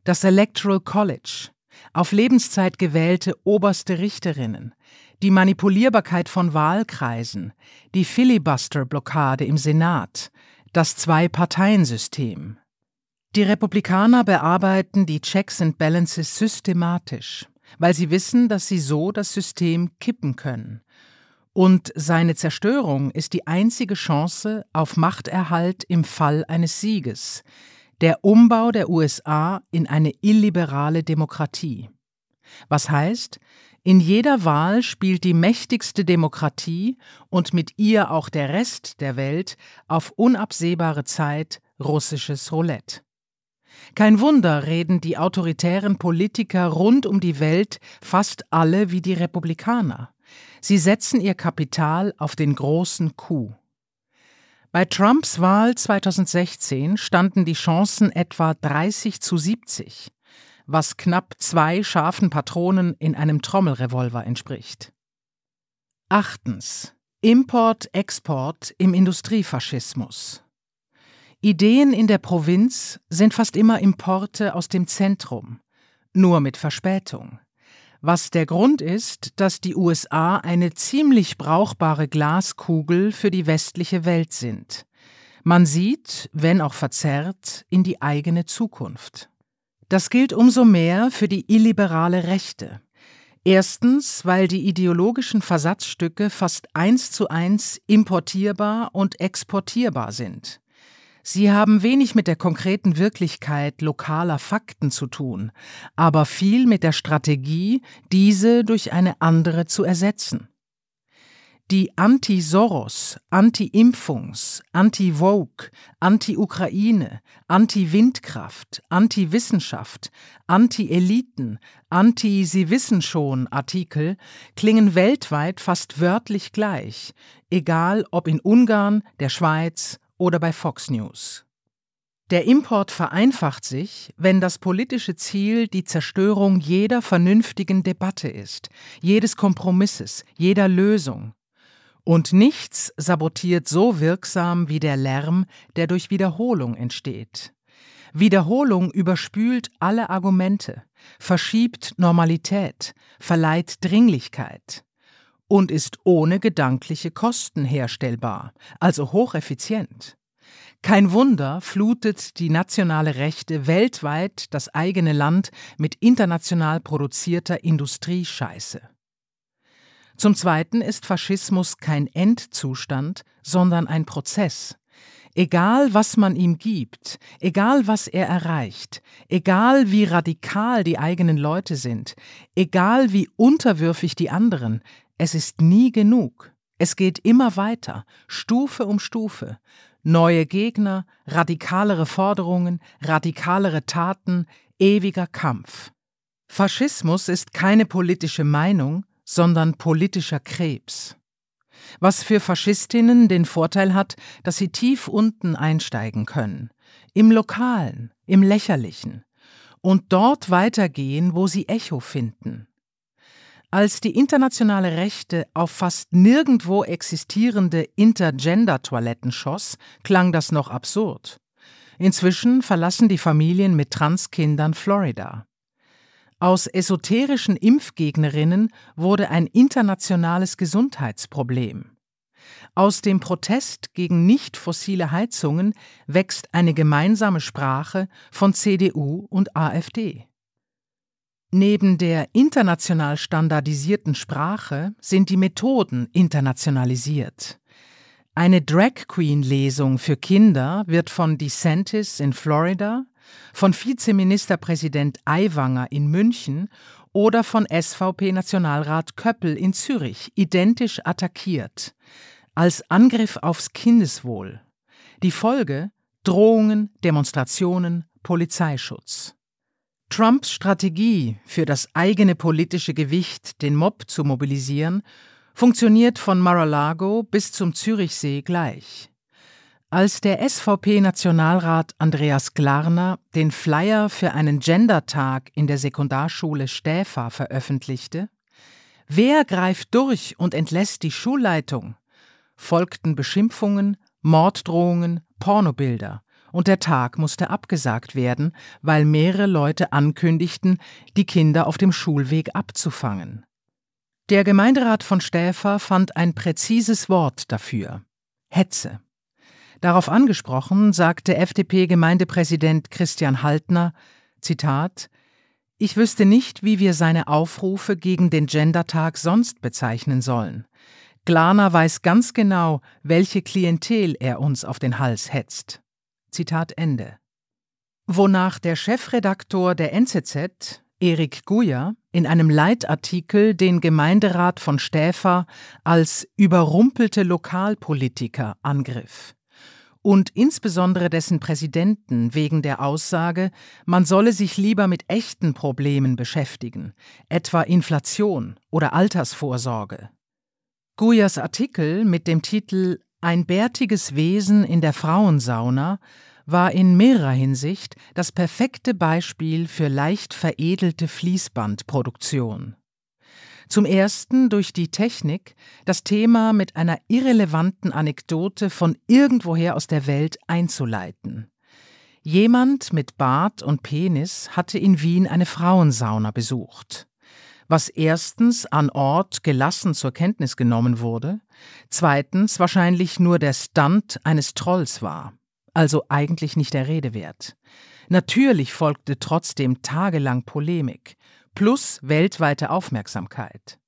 das Electoral College, auf Lebenszeit gewählte oberste Richterinnen, die Manipulierbarkeit von Wahlkreisen, die Filibuster-Blockade im Senat, das Zwei-Parteien-System. Die Republikaner bearbeiten die Checks and Balances systematisch, weil sie wissen, dass sie so das System kippen können. Und seine Zerstörung ist die einzige Chance auf Machterhalt im Fall eines Sieges, der Umbau der USA in eine illiberale Demokratie. Was heißt, in jeder Wahl spielt die mächtigste Demokratie und mit ihr auch der Rest der Welt auf unabsehbare Zeit russisches Roulette. Kein Wunder reden die autoritären Politiker rund um die Welt fast alle wie die Republikaner. Sie setzen ihr Kapital auf den großen Coup. Bei Trumps Wahl 2016 standen die Chancen etwa 30 zu 70, was knapp zwei scharfen Patronen in einem Trommelrevolver entspricht. Achtens. Import-Export im Industriefaschismus. Ideen in der Provinz sind fast immer Importe aus dem Zentrum, nur mit Verspätung was der Grund ist, dass die USA eine ziemlich brauchbare Glaskugel für die westliche Welt sind. Man sieht, wenn auch verzerrt, in die eigene Zukunft. Das gilt umso mehr für die illiberale Rechte. Erstens, weil die ideologischen Versatzstücke fast eins zu eins importierbar und exportierbar sind. Sie haben wenig mit der konkreten Wirklichkeit lokaler Fakten zu tun, aber viel mit der Strategie, diese durch eine andere zu ersetzen. Die Anti-Soros, Anti-Impfungs, Anti-Vogue, Anti-Ukraine, Anti-Windkraft, Anti-Wissenschaft, Anti-Eliten, Anti-Sie wissen schon Artikel klingen weltweit fast wörtlich gleich, egal ob in Ungarn, der Schweiz oder bei Fox News. Der Import vereinfacht sich, wenn das politische Ziel die Zerstörung jeder vernünftigen Debatte ist, jedes Kompromisses, jeder Lösung. Und nichts sabotiert so wirksam wie der Lärm, der durch Wiederholung entsteht. Wiederholung überspült alle Argumente, verschiebt Normalität, verleiht Dringlichkeit und ist ohne gedankliche Kosten herstellbar, also hocheffizient. Kein Wunder flutet die nationale Rechte weltweit das eigene Land mit international produzierter Industriescheiße. Zum Zweiten ist Faschismus kein Endzustand, sondern ein Prozess. Egal, was man ihm gibt, egal, was er erreicht, egal, wie radikal die eigenen Leute sind, egal, wie unterwürfig die anderen, es ist nie genug. Es geht immer weiter, Stufe um Stufe. Neue Gegner, radikalere Forderungen, radikalere Taten, ewiger Kampf. Faschismus ist keine politische Meinung, sondern politischer Krebs. Was für Faschistinnen den Vorteil hat, dass sie tief unten einsteigen können, im Lokalen, im Lächerlichen, und dort weitergehen, wo sie Echo finden. Als die internationale Rechte auf fast nirgendwo existierende Intergender-Toiletten schoss, klang das noch absurd. Inzwischen verlassen die Familien mit Transkindern Florida. Aus esoterischen Impfgegnerinnen wurde ein internationales Gesundheitsproblem. Aus dem Protest gegen nicht fossile Heizungen wächst eine gemeinsame Sprache von CDU und AfD. Neben der international standardisierten Sprache sind die Methoden internationalisiert. Eine Drag Queen Lesung für Kinder wird von DeSantis in Florida, von Vizeministerpräsident Aiwanger in München oder von SVP-Nationalrat Köppel in Zürich identisch attackiert, als Angriff aufs Kindeswohl. Die Folge Drohungen, Demonstrationen, Polizeischutz. Trumps Strategie, für das eigene politische Gewicht den Mob zu mobilisieren, funktioniert von Mar-a-Lago bis zum Zürichsee gleich. Als der SVP-Nationalrat Andreas Glarner den Flyer für einen Gendertag in der Sekundarschule Stäfa veröffentlichte, Wer greift durch und entlässt die Schulleitung? folgten Beschimpfungen, Morddrohungen, Pornobilder und der Tag musste abgesagt werden, weil mehrere Leute ankündigten, die Kinder auf dem Schulweg abzufangen. Der Gemeinderat von Stäfer fand ein präzises Wort dafür Hetze. Darauf angesprochen sagte FDP-Gemeindepräsident Christian Haltner, Zitat, ich wüsste nicht, wie wir seine Aufrufe gegen den Gendertag sonst bezeichnen sollen. Glarner weiß ganz genau, welche Klientel er uns auf den Hals hetzt. Zitat Ende. Wonach der Chefredaktor der NZZ, Erik Guyer, in einem Leitartikel den Gemeinderat von Stäfer als überrumpelte Lokalpolitiker angriff und insbesondere dessen Präsidenten wegen der Aussage, man solle sich lieber mit echten Problemen beschäftigen, etwa Inflation oder Altersvorsorge. Guyers Artikel mit dem Titel ein bärtiges Wesen in der Frauensauna war in mehrerer Hinsicht das perfekte Beispiel für leicht veredelte Fließbandproduktion. Zum ersten durch die Technik, das Thema mit einer irrelevanten Anekdote von irgendwoher aus der Welt einzuleiten. Jemand mit Bart und Penis hatte in Wien eine Frauensauna besucht was erstens an Ort gelassen zur Kenntnis genommen wurde, zweitens wahrscheinlich nur der Stunt eines Trolls war, also eigentlich nicht der Rede wert. Natürlich folgte trotzdem tagelang Polemik, plus weltweite Aufmerksamkeit.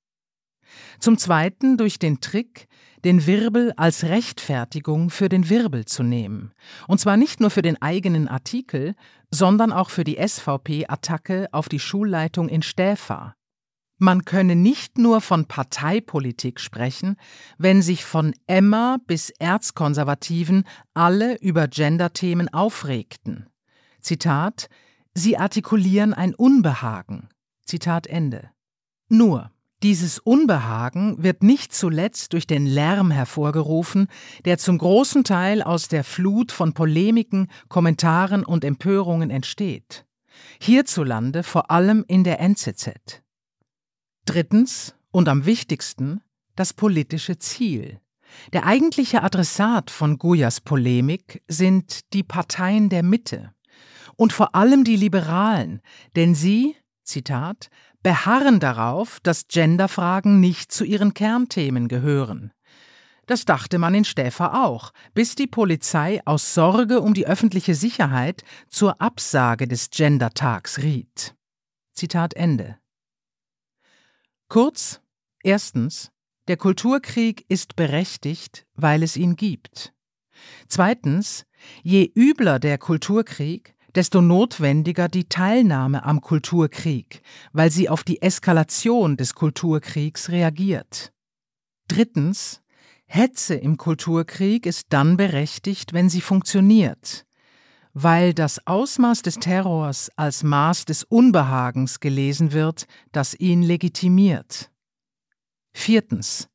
Zum Zweiten durch den Trick, den Wirbel als Rechtfertigung für den Wirbel zu nehmen. Und zwar nicht nur für den eigenen Artikel, sondern auch für die SVP-Attacke auf die Schulleitung in Stäfa, man könne nicht nur von Parteipolitik sprechen, wenn sich von Emma bis Erzkonservativen alle über Genderthemen aufregten. Zitat Sie artikulieren ein Unbehagen. Zitat Ende. Nur, dieses Unbehagen wird nicht zuletzt durch den Lärm hervorgerufen, der zum großen Teil aus der Flut von Polemiken, Kommentaren und Empörungen entsteht. Hierzulande vor allem in der NZZ. Drittens und am wichtigsten das politische Ziel. Der eigentliche Adressat von Goyas Polemik sind die Parteien der Mitte und vor allem die Liberalen, denn sie, Zitat, beharren darauf, dass Genderfragen nicht zu ihren Kernthemen gehören. Das dachte man in Stäfer auch, bis die Polizei aus Sorge um die öffentliche Sicherheit zur Absage des Gendertags riet. Zitat Ende. Kurz, erstens, der Kulturkrieg ist berechtigt, weil es ihn gibt. Zweitens, je übler der Kulturkrieg, desto notwendiger die Teilnahme am Kulturkrieg, weil sie auf die Eskalation des Kulturkriegs reagiert. Drittens, Hetze im Kulturkrieg ist dann berechtigt, wenn sie funktioniert, weil das Ausmaß des Terrors als Maß des Unbehagens gelesen wird, das ihn legitimiert. Viertens.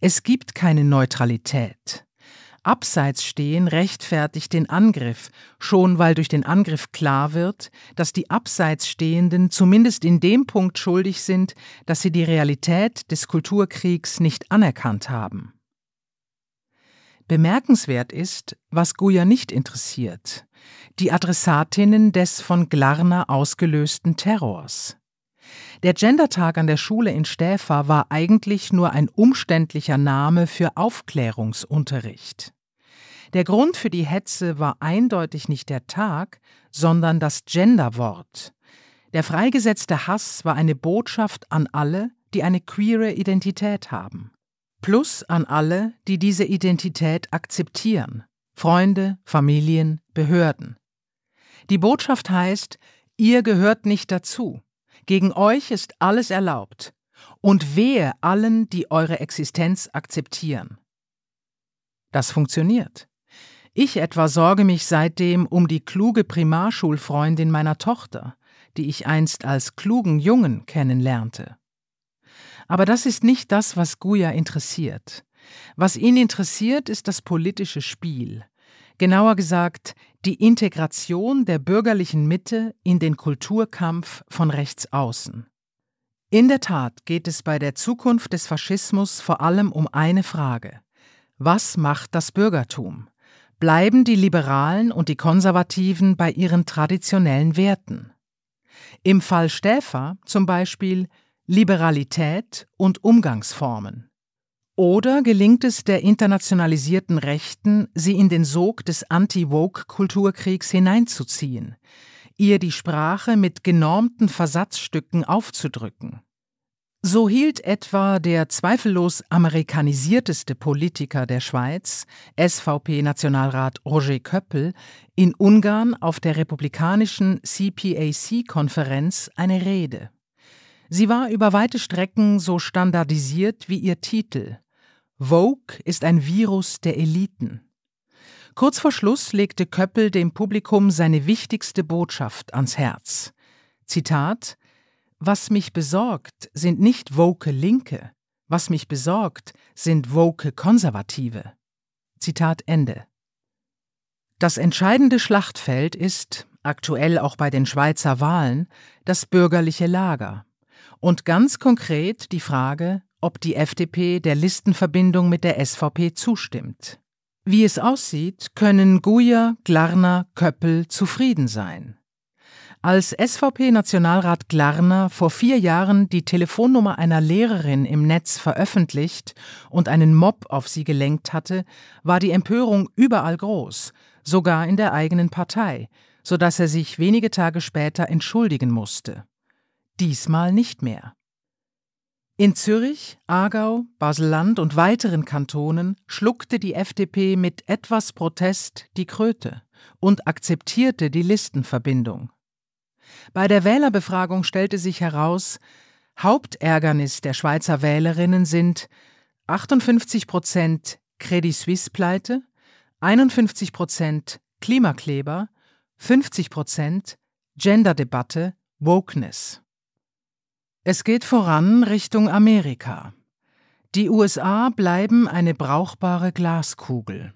Es gibt keine Neutralität. Abseits stehen rechtfertigt den Angriff, schon weil durch den Angriff klar wird, dass die Abseits Stehenden zumindest in dem Punkt schuldig sind, dass sie die Realität des Kulturkriegs nicht anerkannt haben. Bemerkenswert ist, was Guya nicht interessiert, die Adressatinnen des von Glarner ausgelösten Terrors. Der Gendertag an der Schule in Stäfa war eigentlich nur ein umständlicher Name für Aufklärungsunterricht. Der Grund für die Hetze war eindeutig nicht der Tag, sondern das Genderwort. Der freigesetzte Hass war eine Botschaft an alle, die eine queere Identität haben. Plus an alle, die diese Identität akzeptieren. Freunde, Familien, Behörden. Die Botschaft heißt, ihr gehört nicht dazu. Gegen euch ist alles erlaubt. Und wehe allen, die eure Existenz akzeptieren. Das funktioniert. Ich etwa sorge mich seitdem um die kluge Primarschulfreundin meiner Tochter, die ich einst als klugen Jungen kennenlernte. Aber das ist nicht das, was Guya interessiert. Was ihn interessiert, ist das politische Spiel, genauer gesagt die Integration der bürgerlichen Mitte in den Kulturkampf von rechts außen. In der Tat geht es bei der Zukunft des Faschismus vor allem um eine Frage. Was macht das Bürgertum? bleiben die Liberalen und die Konservativen bei ihren traditionellen Werten. Im Fall Stäfer zum Beispiel Liberalität und Umgangsformen. Oder gelingt es der internationalisierten Rechten, sie in den Sog des Anti-Woke-Kulturkriegs hineinzuziehen, ihr die Sprache mit genormten Versatzstücken aufzudrücken? So hielt etwa der zweifellos amerikanisierteste Politiker der Schweiz, SVP-Nationalrat Roger Köppel, in Ungarn auf der republikanischen CPAC-Konferenz eine Rede. Sie war über weite Strecken so standardisiert wie ihr Titel. Vogue ist ein Virus der Eliten. Kurz vor Schluss legte Köppel dem Publikum seine wichtigste Botschaft ans Herz. Zitat was mich besorgt, sind nicht woke Linke, was mich besorgt, sind woke Konservative. Zitat Ende. Das entscheidende Schlachtfeld ist, aktuell auch bei den Schweizer Wahlen, das bürgerliche Lager und ganz konkret die Frage, ob die FDP der Listenverbindung mit der SVP zustimmt. Wie es aussieht, können Guyer, Glarner, Köppel zufrieden sein. Als SVP-Nationalrat Glarner vor vier Jahren die Telefonnummer einer Lehrerin im Netz veröffentlicht und einen Mob auf sie gelenkt hatte, war die Empörung überall groß, sogar in der eigenen Partei, so dass er sich wenige Tage später entschuldigen musste. Diesmal nicht mehr. In Zürich, Aargau, Baselland und weiteren Kantonen schluckte die FDP mit etwas Protest die Kröte und akzeptierte die Listenverbindung. Bei der Wählerbefragung stellte sich heraus, Hauptärgernis der Schweizer Wählerinnen sind 58 Prozent Credit Suisse Pleite, 51 Prozent Klimakleber, 50 Prozent Genderdebatte, Wokeness. Es geht voran Richtung Amerika. Die USA bleiben eine brauchbare Glaskugel.